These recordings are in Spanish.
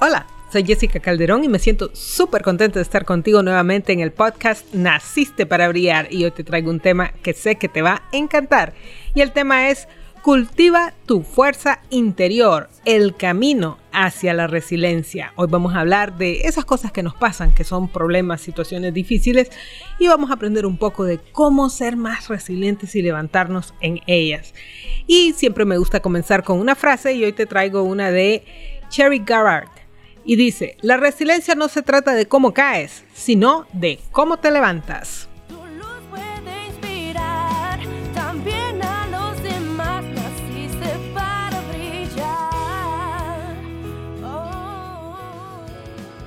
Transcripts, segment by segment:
Hola, soy Jessica Calderón y me siento súper contenta de estar contigo nuevamente en el podcast Naciste para Brillar y hoy te traigo un tema que sé que te va a encantar y el tema es Cultiva tu fuerza interior, el camino hacia la resiliencia. Hoy vamos a hablar de esas cosas que nos pasan, que son problemas, situaciones difíciles, y vamos a aprender un poco de cómo ser más resilientes y levantarnos en ellas. Y siempre me gusta comenzar con una frase y hoy te traigo una de Cherry Garrard. Y dice, la resiliencia no se trata de cómo caes, sino de cómo te levantas.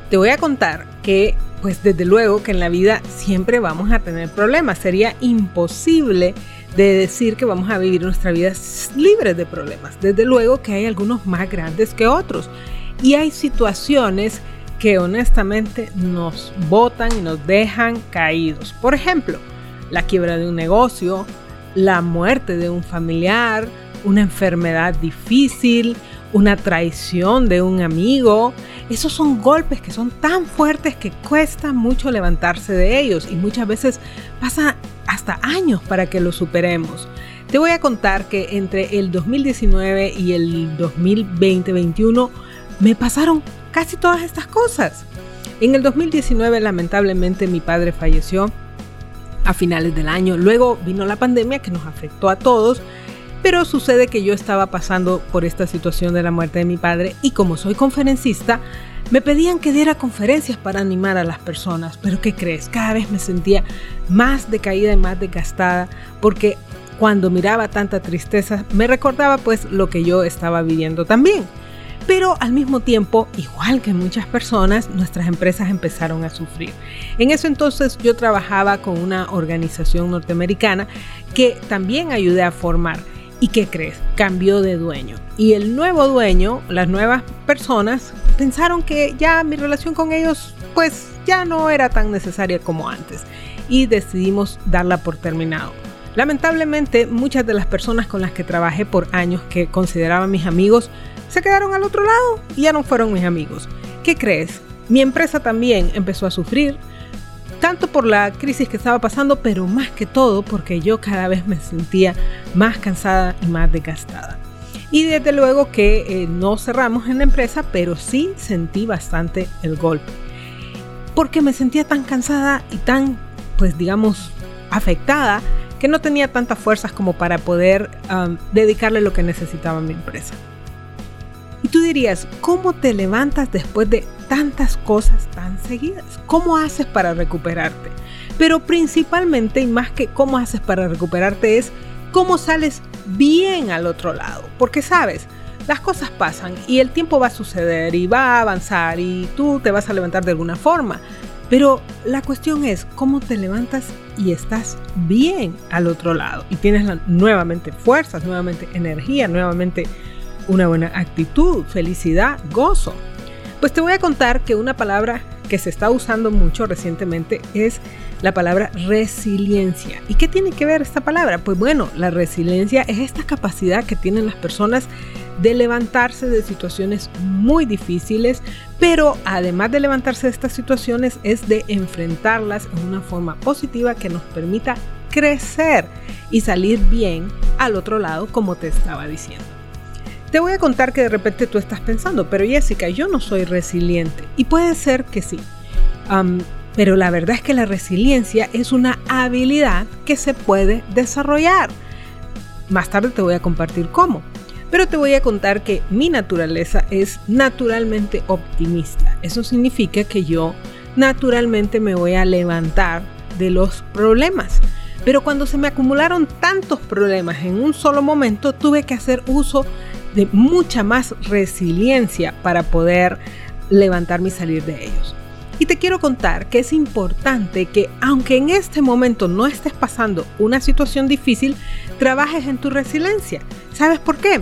te voy a contar que, pues desde luego que en la vida siempre vamos a tener problemas. Sería imposible de decir que vamos a vivir nuestra vida libre de problemas. Desde luego que hay algunos más grandes que otros. Y hay situaciones que honestamente nos botan y nos dejan caídos. Por ejemplo, la quiebra de un negocio, la muerte de un familiar, una enfermedad difícil, una traición de un amigo. Esos son golpes que son tan fuertes que cuesta mucho levantarse de ellos y muchas veces pasa hasta años para que los superemos. Te voy a contar que entre el 2019 y el 2020-21 me pasaron casi todas estas cosas. En el 2019 lamentablemente mi padre falleció a finales del año. Luego vino la pandemia que nos afectó a todos pero sucede que yo estaba pasando por esta situación de la muerte de mi padre y como soy conferencista, me pedían que diera conferencias para animar a las personas. Pero ¿qué crees? Cada vez me sentía más decaída y más desgastada porque cuando miraba tanta tristeza me recordaba pues lo que yo estaba viviendo también. Pero al mismo tiempo, igual que muchas personas, nuestras empresas empezaron a sufrir. En eso entonces yo trabajaba con una organización norteamericana que también ayudé a formar. ¿Y qué crees? Cambió de dueño. Y el nuevo dueño, las nuevas personas, pensaron que ya mi relación con ellos pues ya no era tan necesaria como antes. Y decidimos darla por terminado. Lamentablemente, muchas de las personas con las que trabajé por años que consideraba mis amigos se quedaron al otro lado y ya no fueron mis amigos. ¿Qué crees? Mi empresa también empezó a sufrir, tanto por la crisis que estaba pasando, pero más que todo porque yo cada vez me sentía más cansada y más desgastada. Y desde luego que eh, no cerramos en la empresa, pero sí sentí bastante el golpe. Porque me sentía tan cansada y tan, pues digamos, afectada, que no tenía tantas fuerzas como para poder dedicarle lo que necesitaba a mi empresa. Y tú dirías, ¿cómo te levantas después de tantas cosas tan seguidas? ¿Cómo haces para recuperarte? Pero principalmente y más que cómo haces para recuperarte es cómo sales bien al otro lado. Porque sabes, las cosas pasan y el tiempo va a suceder y va a avanzar y tú te vas a levantar de alguna forma. Pero la cuestión es cómo te levantas y estás bien al otro lado y tienes nuevamente fuerzas, nuevamente energía, nuevamente una buena actitud, felicidad, gozo. Pues te voy a contar que una palabra que se está usando mucho recientemente es la palabra resiliencia. ¿Y qué tiene que ver esta palabra? Pues bueno, la resiliencia es esta capacidad que tienen las personas de levantarse de situaciones muy difíciles, pero además de levantarse de estas situaciones es de enfrentarlas en una forma positiva que nos permita crecer y salir bien al otro lado, como te estaba diciendo. Te voy a contar que de repente tú estás pensando, pero Jessica, yo no soy resiliente. Y puede ser que sí. pero la verdad es que la resiliencia es una habilidad que se puede desarrollar. Más tarde te voy a compartir cómo. Pero te voy a contar que mi naturaleza es naturalmente optimista. Eso significa que yo naturalmente me voy a levantar de los problemas. Pero cuando se me acumularon tantos problemas en un solo momento, tuve que hacer uso de mucha más resiliencia para poder levantarme y salir de ellos. Y te quiero contar que es importante que aunque en este momento no estés pasando una situación difícil, trabajes en tu resiliencia. ¿Sabes por qué?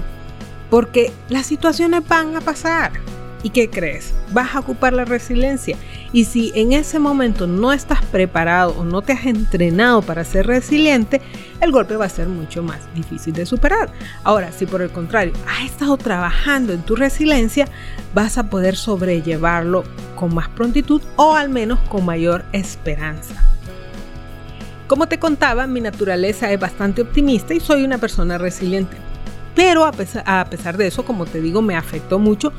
Porque las situaciones van a pasar ¿Y qué crees? Vas a ocupar la resiliencia. Y si en ese momento no estás preparado o no te has entrenado para ser resiliente, el golpe va a ser mucho más difícil de superar. Ahora, si por el contrario has estado trabajando en tu resiliencia, vas a poder sobrellevarlo con más prontitud o al menos con mayor esperanza. Como te contaba, mi naturaleza es bastante optimista y soy una persona resiliente. Pero a pesar, de eso, como te digo, me afectó mucho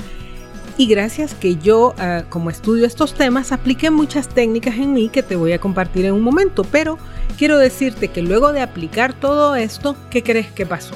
y gracias que yo, ah, como estudio estos temas, apliqué muchas técnicas en mí que te voy a compartir en un momento. Pero quiero decirte que luego de aplicar todo esto, ¿qué crees que pasó?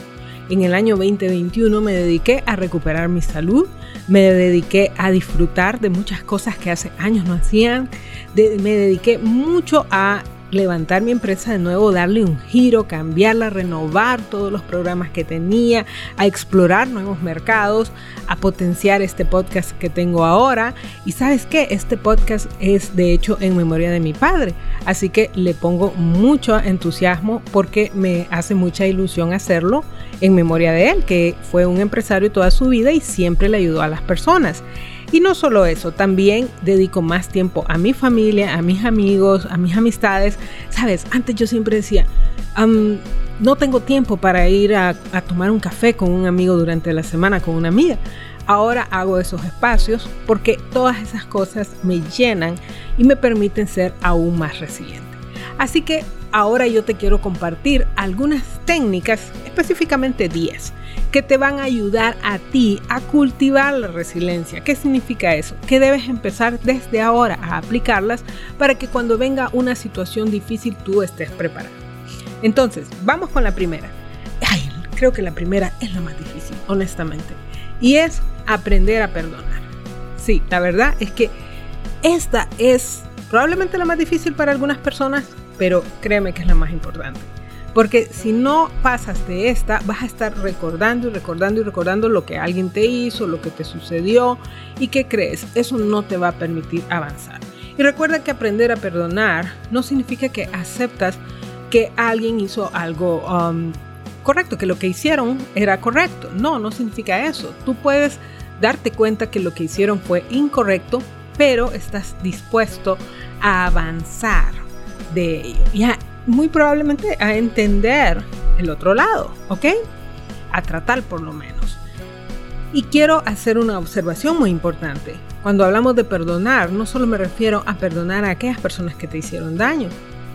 En el año 2021 me dediqué a recuperar mi salud, me dediqué a disfrutar de muchas cosas que hace años no hacían, me dediqué mucho a levantar mi empresa de nuevo, darle un giro, cambiarla, renovar todos los programas que tenía, a explorar nuevos mercados, a potenciar este podcast que tengo ahora. Y sabes qué, este podcast es de hecho en memoria de mi padre, así que le pongo mucho entusiasmo porque me hace mucha ilusión hacerlo en memoria de él, que fue un empresario toda su vida y siempre le ayudó a las personas. Y no solo eso, también dedico más tiempo a mi familia, a mis amigos, a mis amistades. Sabes, antes yo siempre decía, no tengo tiempo para ir a, a tomar un café con un amigo durante la semana, con una amiga. Ahora hago esos espacios porque todas esas cosas me llenan y me permiten ser aún más resiliente. Así que ahora yo te quiero compartir algunas técnicas, específicamente 10, que te van a ayudar a ti a cultivar la resiliencia. ¿Qué significa eso? Que debes empezar desde ahora a aplicarlas para que cuando venga una situación difícil tú estés preparado. Entonces, vamos con la primera. Ay, creo que la primera es la más difícil, honestamente. Y es aprender a perdonar. Sí, la verdad es que esta es probablemente la más difícil para algunas personas, pero créeme que es la más importante. Porque si no pasas de esta, vas a estar recordando y recordando y recordando lo que alguien te hizo, lo que te sucedió y qué crees, eso no te va a permitir avanzar. Y recuerda que aprender a perdonar no significa que aceptas que alguien hizo algo um, correcto, que lo que hicieron era correcto. No, no significa eso. Tú puedes darte cuenta que lo que hicieron fue incorrecto, pero estás dispuesto a avanzar de ello. Ya muy probablemente a entender el otro lado, ¿ok? A tratar por lo menos. Y quiero hacer una observación muy importante. Cuando hablamos de perdonar, no solo me refiero a perdonar a aquellas personas que te hicieron daño,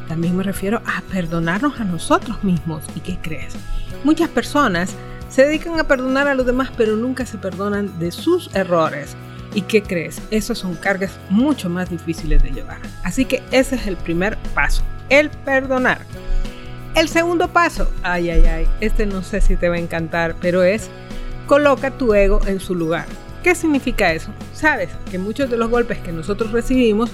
también me refiero a perdonarnos a nosotros mismos. ¿Y qué crees? Muchas personas se dedican a perdonar a los demás, pero nunca se perdonan de sus errores. ¿Y qué crees? Esas son cargas mucho más difíciles de llevar. Así que ese es el primer paso el perdonar. El segundo paso, ay, ay, ay, este no sé si te va a encantar, pero es coloca tu ego en su lugar. ¿Qué significa eso? Sabes que muchos de los golpes que nosotros recibimos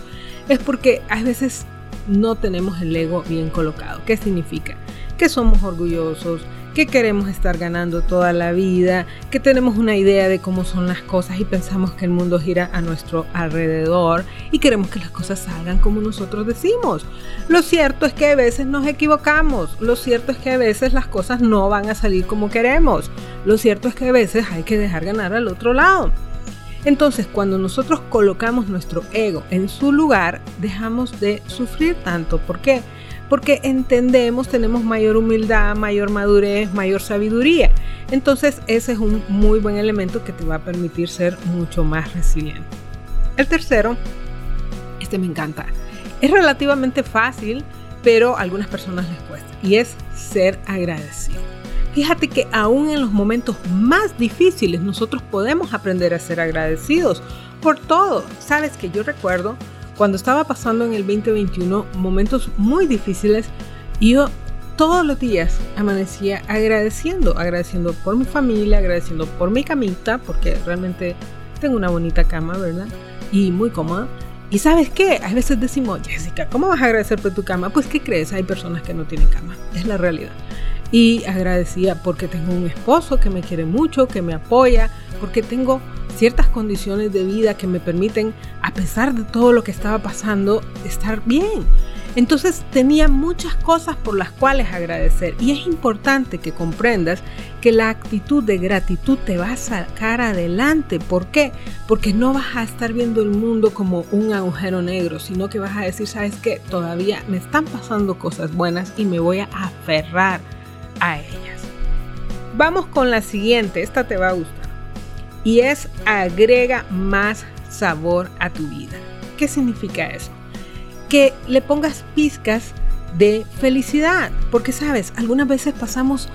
es porque a veces no tenemos el ego bien colocado. ¿Qué significa? Que somos orgullosos, que queremos estar ganando toda la vida, que tenemos una idea de cómo son las cosas y pensamos que el mundo gira a nuestro alrededor y queremos que las cosas salgan como nosotros decimos. Lo cierto es que a veces nos equivocamos, lo cierto es que a veces las cosas no van a salir como queremos, lo cierto es que a veces hay que dejar ganar al otro lado. Entonces, cuando nosotros colocamos nuestro ego en su lugar, dejamos de sufrir tanto. ¿Por qué? Porque entendemos, tenemos mayor humildad, mayor madurez, mayor sabiduría. Entonces ese es un muy buen elemento que te va a permitir ser mucho más resiliente. El tercero, este me encanta, es relativamente fácil, pero algunas personas les cuesta, y es ser agradecido. Fíjate que aún en los momentos más difíciles nosotros podemos aprender a ser agradecidos por todo. Sabes que yo recuerdo cuando estaba pasando en el 2021 momentos muy difíciles, yo todos los días amanecía agradeciendo, agradeciendo por mi familia, agradeciendo por mi camita, porque realmente tengo una bonita cama, ¿verdad? Y muy cómoda. Y sabes qué, a veces decimos, Jessica, ¿cómo vas a agradecer por tu cama? Pues ¿qué crees? Hay personas que no tienen cama, es la realidad. Y agradecía porque tengo un esposo que me quiere mucho, que me apoya, porque tengo ciertas condiciones de vida que me permiten, a pesar de todo lo que estaba pasando, estar bien. Entonces tenía muchas cosas por las cuales agradecer y es importante que comprendas que la actitud de gratitud te va a sacar adelante. ¿Por qué? Porque no vas a estar viendo el mundo como un agujero negro, sino que vas a decir, ¿sabes qué? Todavía me están pasando cosas buenas y me voy a aferrar a ellas. Vamos con la siguiente, esta te va a gustar. Y es agrega más sabor a tu vida. ¿Qué significa eso? Que le pongas pizcas de felicidad, porque sabes, algunas veces pasamos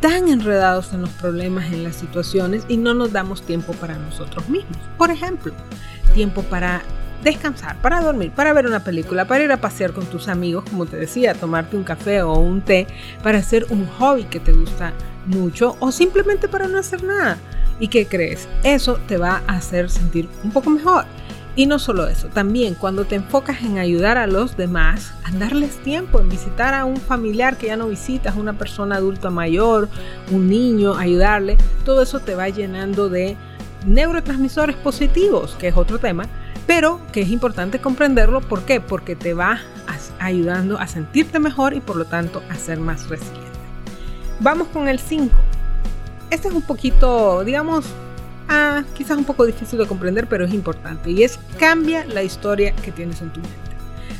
tan enredados en los problemas, en las situaciones y no nos damos tiempo para nosotros mismos. Por ejemplo, tiempo para descansar, para dormir, para ver una película, para ir a pasear con tus amigos, como te decía, tomarte un café o un té, para hacer un hobby que te gusta mucho o simplemente para no hacer nada. ¿Y qué crees? Eso te va a hacer sentir un poco mejor. Y no solo eso, también cuando te enfocas en ayudar a los demás, en darles tiempo, en visitar a un familiar que ya no visitas, una persona adulta mayor, un niño, ayudarle, todo eso te va llenando de neurotransmisores positivos, que es otro tema, pero que es importante comprenderlo. ¿Por qué? Porque te va ayudando a sentirte mejor y por lo tanto a ser más resiliente. Vamos con el 5. Este es un poquito, digamos, Ah, quizás un poco difícil de comprender, pero es importante. Y es cambia la historia que tienes en tu mente.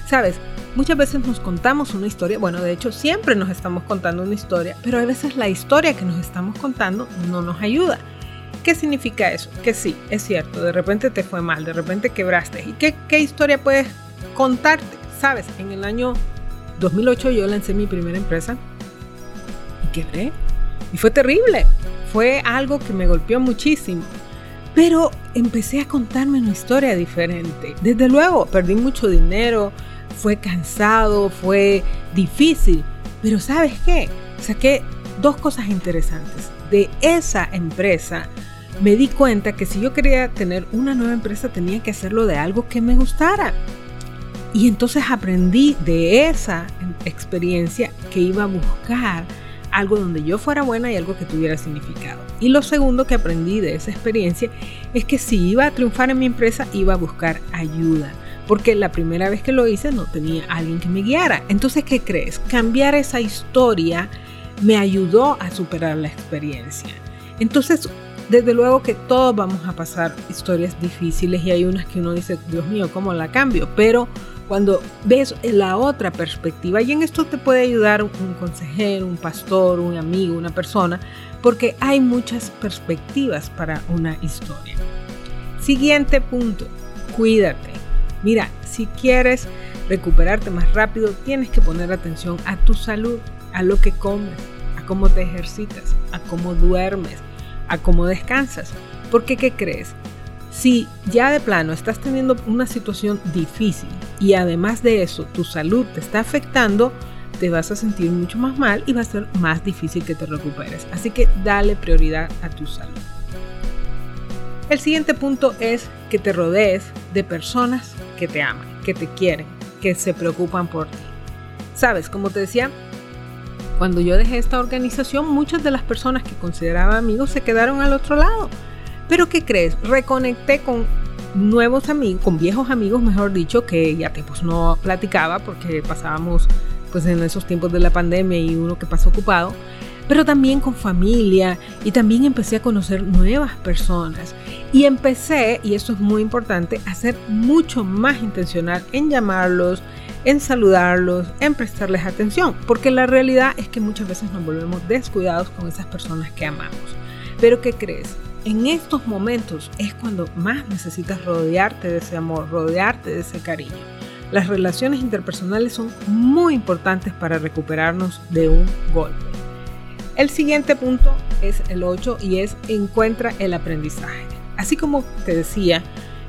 Sabes, muchas veces nos contamos una historia, bueno, de hecho siempre nos estamos contando una historia, pero a veces la historia que nos estamos contando no nos ayuda. ¿Qué significa eso? Que sí, es cierto, de repente te fue mal, de repente quebraste. ¿Y qué, qué historia puedes contarte? Sabes, en el año 2008 yo lancé mi primera empresa y quebré. Y fue terrible. Fue algo que me golpeó muchísimo. Pero empecé a contarme una historia diferente. Desde luego, perdí mucho dinero, fue cansado, fue difícil. Pero ¿sabes qué? Saqué dos cosas interesantes. De esa empresa me di cuenta que si yo quería tener una nueva empresa tenía que hacerlo de algo que me gustara. Y entonces aprendí de esa experiencia que iba a buscar algo donde yo fuera buena y algo que tuviera significado. Y lo segundo que aprendí de esa experiencia es que si iba a triunfar en mi empresa, iba a buscar ayuda. Porque la primera vez que lo hice no tenía alguien que me guiara. Entonces, ¿qué crees? Cambiar esa historia me ayudó a superar la experiencia. Entonces, desde luego que todos vamos a pasar historias difíciles y hay unas que uno dice, Dios mío, ¿cómo la cambio? Pero cuando ves la otra perspectiva, y en esto te puede ayudar un consejero, un pastor, un amigo, una persona, porque hay muchas perspectivas para una historia. Siguiente punto, cuídate. Mira, si quieres recuperarte más rápido, tienes que poner atención a tu salud, a lo que comes, a cómo te ejercitas, a cómo duermes, a cómo descansas. Porque, ¿qué crees? Si ya de plano estás teniendo una situación difícil y además de eso tu salud te está afectando, te vas a sentir mucho más mal y va a ser más difícil que te recuperes. Así que dale prioridad a tu salud. El siguiente punto es que te rodees de personas que te aman, que te quieren, que se preocupan por ti. Sabes, como te decía, cuando yo dejé esta organización, muchas de las personas que consideraba amigos se quedaron al otro lado pero ¿qué crees? Reconecté con nuevos amigos, con viejos amigos, mejor dicho, que ya pues no platicaba porque pasábamos pues en esos tiempos de la pandemia y uno que pasó ocupado, pero también con familia y también empecé a conocer nuevas personas y empecé, y esto es muy importante, a ser mucho más intencional en llamarlos, en saludarlos, en prestarles atención, porque la realidad es que muchas veces nos volvemos descuidados con esas personas que amamos. Pero ¿qué crees? En estos momentos es cuando más necesitas rodearte de ese amor, rodearte de ese cariño. Las relaciones interpersonales son muy importantes para recuperarnos de un golpe. El siguiente punto es el 8 y es encuentra el aprendizaje. Así como te decía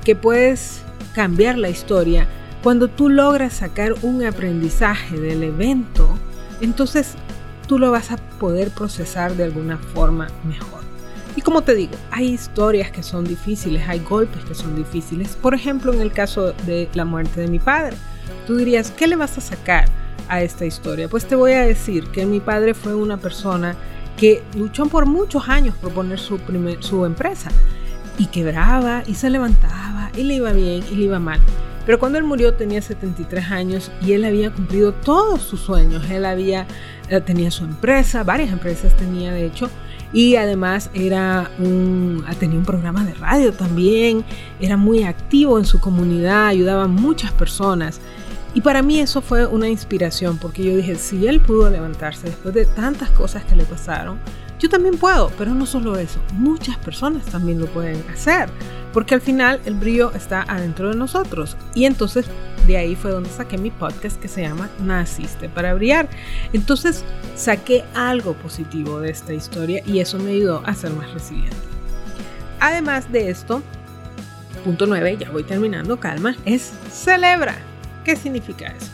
que puedes cambiar la historia, cuando tú logras sacar un aprendizaje del evento, entonces tú lo vas a poder procesar de alguna forma mejor. Y como te digo, hay historias que son difíciles, hay golpes que son difíciles. Por ejemplo, en el caso de la muerte de mi padre, tú dirías, ¿qué le vas a sacar a esta historia? Pues te voy a decir que mi padre fue una persona que luchó por muchos años por poner su, su empresa y quebraba y se levantaba y le iba bien y le iba mal. Pero cuando él murió tenía 73 años y él había cumplido todos sus sueños. Él había, eh, tenía su empresa, varias empresas tenía de hecho, y además era un, tenía un programa de radio también, era muy activo en su comunidad, ayudaba a muchas personas. Y para mí eso fue una inspiración porque yo dije, si él pudo levantarse después de tantas cosas que le pasaron, yo también puedo, pero no solo eso, muchas personas también lo pueden hacer, porque al final el brillo está adentro de nosotros. Y entonces de ahí fue donde saqué mi podcast que se llama Naciste para brillar. Entonces saqué algo positivo de esta historia y eso me ayudó a ser más resiliente. Además de esto, punto 9, ya voy terminando, calma, es celebra. ¿Qué significa eso?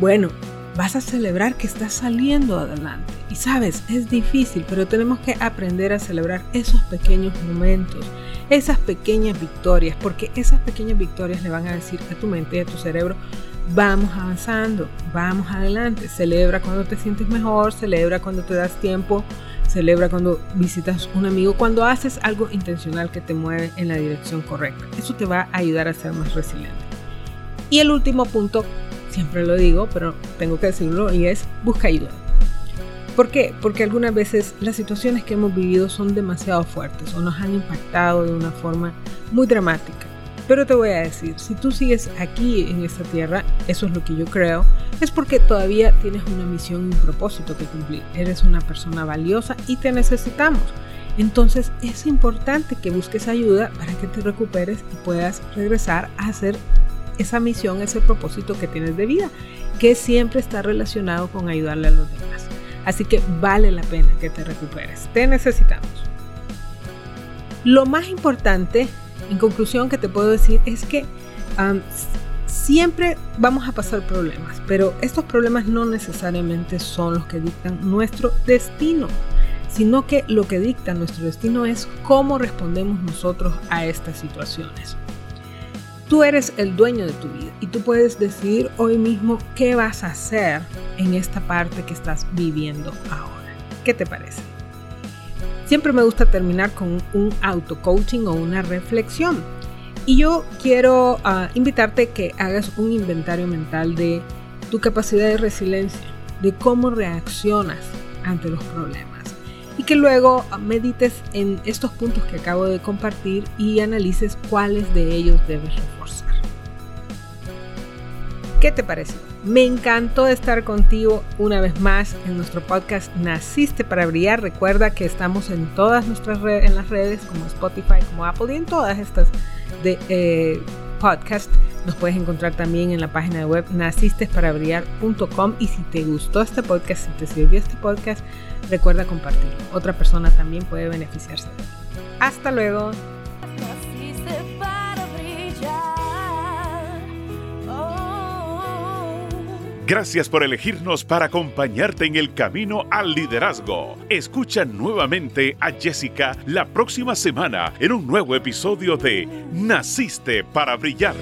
Bueno, vas a celebrar que estás saliendo adelante. Y sabes, es difícil, pero tenemos que aprender a celebrar esos pequeños momentos, esas pequeñas victorias, porque esas pequeñas victorias le van a decir a tu mente y a tu cerebro, vamos avanzando, vamos adelante, celebra cuando te sientes mejor, celebra cuando te das tiempo, celebra cuando visitas un amigo, cuando haces algo intencional que te mueve en la dirección correcta. Eso te va a ayudar a ser más resiliente. Y el último punto siempre lo digo, pero tengo que decirlo, y es busca ayuda. ¿Por qué? Porque algunas veces las situaciones que hemos vivido son demasiado fuertes o nos han impactado de una forma muy dramática. Pero te voy a decir, si tú sigues aquí en esta tierra, eso es lo que yo creo, es porque todavía tienes una misión y un propósito que cumplir. Eres una persona valiosa y te necesitamos. Entonces es importante que busques ayuda para que te recuperes y puedas regresar a hacer esa misión, ese propósito que tienes de vida, que siempre está relacionado con ayudarle a los demás. Así que vale la pena que te recuperes. Te necesitamos. Lo más importante, en conclusión, que te puedo decir es que siempre vamos a pasar problemas, pero estos problemas no necesariamente son los que dictan nuestro destino, sino que lo que dicta nuestro destino es cómo respondemos nosotros a estas situaciones. Tú eres el dueño de tu vida y tú puedes decidir hoy mismo qué vas a hacer en esta parte que estás viviendo ahora. ¿Qué te parece? Siempre me gusta terminar con un auto-coaching o una reflexión. Y yo quiero uh, invitarte que hagas un inventario mental de tu capacidad de resiliencia, de cómo reaccionas ante los problemas que luego medites en estos puntos que acabo de compartir y analices cuáles de ellos debes reforzar. ¿Qué te parece? Me encantó estar contigo una vez más en nuestro podcast Naciste para Brillar. Recuerda que estamos en todas nuestras redes, en las redes como Spotify, como Apple y en todas estas de eh. Nos puedes encontrar también en la página de web nacistesparabrillar.com y si te gustó este podcast, si te sirvió este podcast, recuerda compartirlo. Otra persona también puede beneficiarse de él. Hasta luego. Gracias por elegirnos para acompañarte en el camino al liderazgo. Escucha nuevamente a Jessica la próxima semana en un nuevo episodio de Naciste para Brillar.